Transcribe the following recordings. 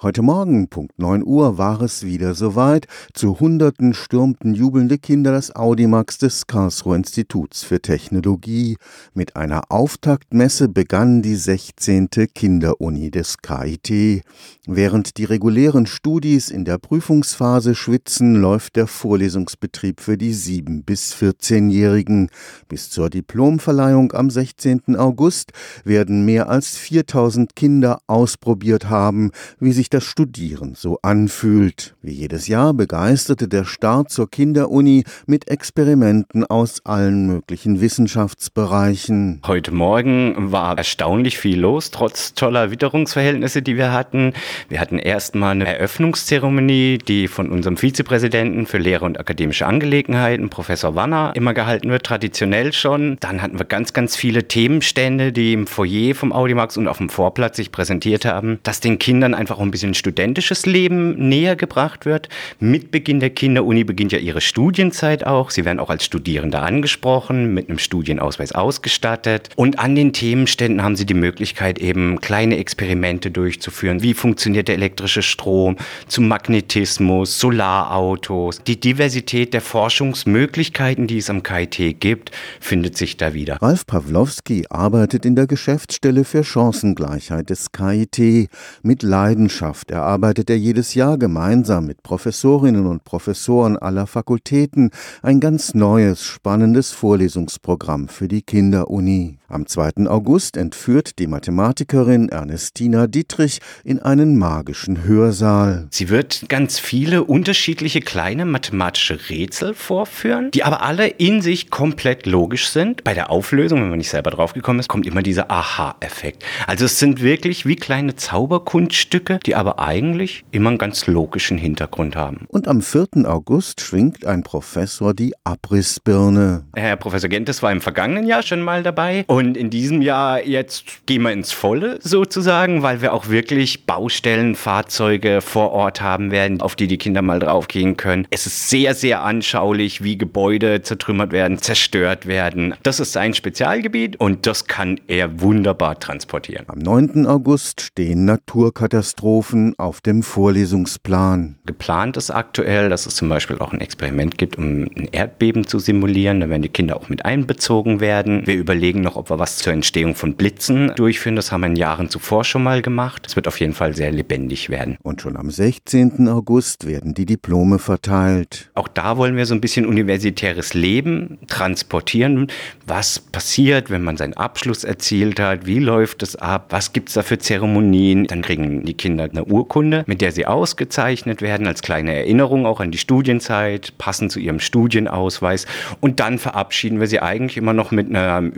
Heute Morgen, Punkt 9 Uhr, war es wieder soweit. Zu Hunderten stürmten jubelnde Kinder das Audimax des Karlsruher Instituts für Technologie. Mit einer Auftaktmesse begann die 16. Kinderuni des KIT. Während die regulären Studis in der Prüfungsphase schwitzen, läuft der Vorlesungsbetrieb für die 7- bis 14-Jährigen. Bis zur Diplomverleihung am 16. August werden mehr als 4000 Kinder ausprobiert haben, wie sich sich das Studieren so anfühlt. Wie jedes Jahr begeisterte der Start zur Kinderuni mit Experimenten aus allen möglichen Wissenschaftsbereichen. Heute Morgen war erstaunlich viel los, trotz toller Witterungsverhältnisse, die wir hatten. Wir hatten erstmal eine Eröffnungszeremonie, die von unserem Vizepräsidenten für Lehre und akademische Angelegenheiten, Professor Wanner, immer gehalten wird, traditionell schon. Dann hatten wir ganz, ganz viele Themenstände, die im Foyer vom Audimax und auf dem Vorplatz sich präsentiert haben, dass den Kindern einfach ein bisschen bisschen studentisches Leben näher gebracht wird. Mit Beginn der Kinderuni beginnt ja ihre Studienzeit auch. Sie werden auch als Studierende angesprochen, mit einem Studienausweis ausgestattet. Und an den Themenständen haben sie die Möglichkeit, eben kleine Experimente durchzuführen. Wie funktioniert der elektrische Strom, zum Magnetismus, Solarautos. Die Diversität der Forschungsmöglichkeiten, die es am KIT gibt, findet sich da wieder. Ralf Pawlowski arbeitet in der Geschäftsstelle für Chancengleichheit des KIT mit Leidenschaft Wissenschaft erarbeitet er jedes Jahr gemeinsam mit Professorinnen und Professoren aller Fakultäten ein ganz neues, spannendes Vorlesungsprogramm für die Kinderuni. Am 2. August entführt die Mathematikerin Ernestina Dietrich in einen magischen Hörsaal. Sie wird ganz viele unterschiedliche kleine mathematische Rätsel vorführen, die aber alle in sich komplett logisch sind. Bei der Auflösung, wenn man nicht selber draufgekommen ist, kommt immer dieser Aha-Effekt. Also es sind wirklich wie kleine Zauberkunststücke, die aber eigentlich immer einen ganz logischen Hintergrund haben. Und am 4. August schwingt ein Professor die Abrissbirne. Herr Professor Gentes war im vergangenen Jahr schon mal dabei. Und in diesem Jahr jetzt gehen wir ins Volle sozusagen, weil wir auch wirklich Baustellen, Fahrzeuge vor Ort haben werden, auf die die Kinder mal draufgehen können. Es ist sehr, sehr anschaulich, wie Gebäude zertrümmert werden, zerstört werden. Das ist sein Spezialgebiet und das kann er wunderbar transportieren. Am 9. August stehen Naturkatastrophen Katastrophen auf dem Vorlesungsplan. Geplant ist aktuell, dass es zum Beispiel auch ein Experiment gibt, um ein Erdbeben zu simulieren. Da werden die Kinder auch mit einbezogen werden. Wir überlegen noch, ob wir was zur Entstehung von Blitzen durchführen. Das haben wir in Jahren zuvor schon mal gemacht. Es wird auf jeden Fall sehr lebendig werden. Und schon am 16. August werden die Diplome verteilt. Auch da wollen wir so ein bisschen universitäres Leben transportieren. Was passiert, wenn man seinen Abschluss erzielt hat? Wie läuft es ab? Was gibt es da für Zeremonien? Dann kriegen die Kinder eine Urkunde, mit der sie ausgezeichnet werden, als kleine Erinnerung auch an die Studienzeit, passend zu ihrem Studienausweis. Und dann verabschieden wir sie eigentlich immer noch mit einem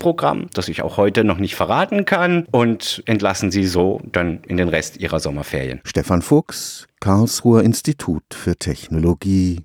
Überraschungsprogramm, das ich auch heute noch nicht verraten kann, und entlassen sie so dann in den Rest ihrer Sommerferien. Stefan Fuchs, Karlsruher Institut für Technologie.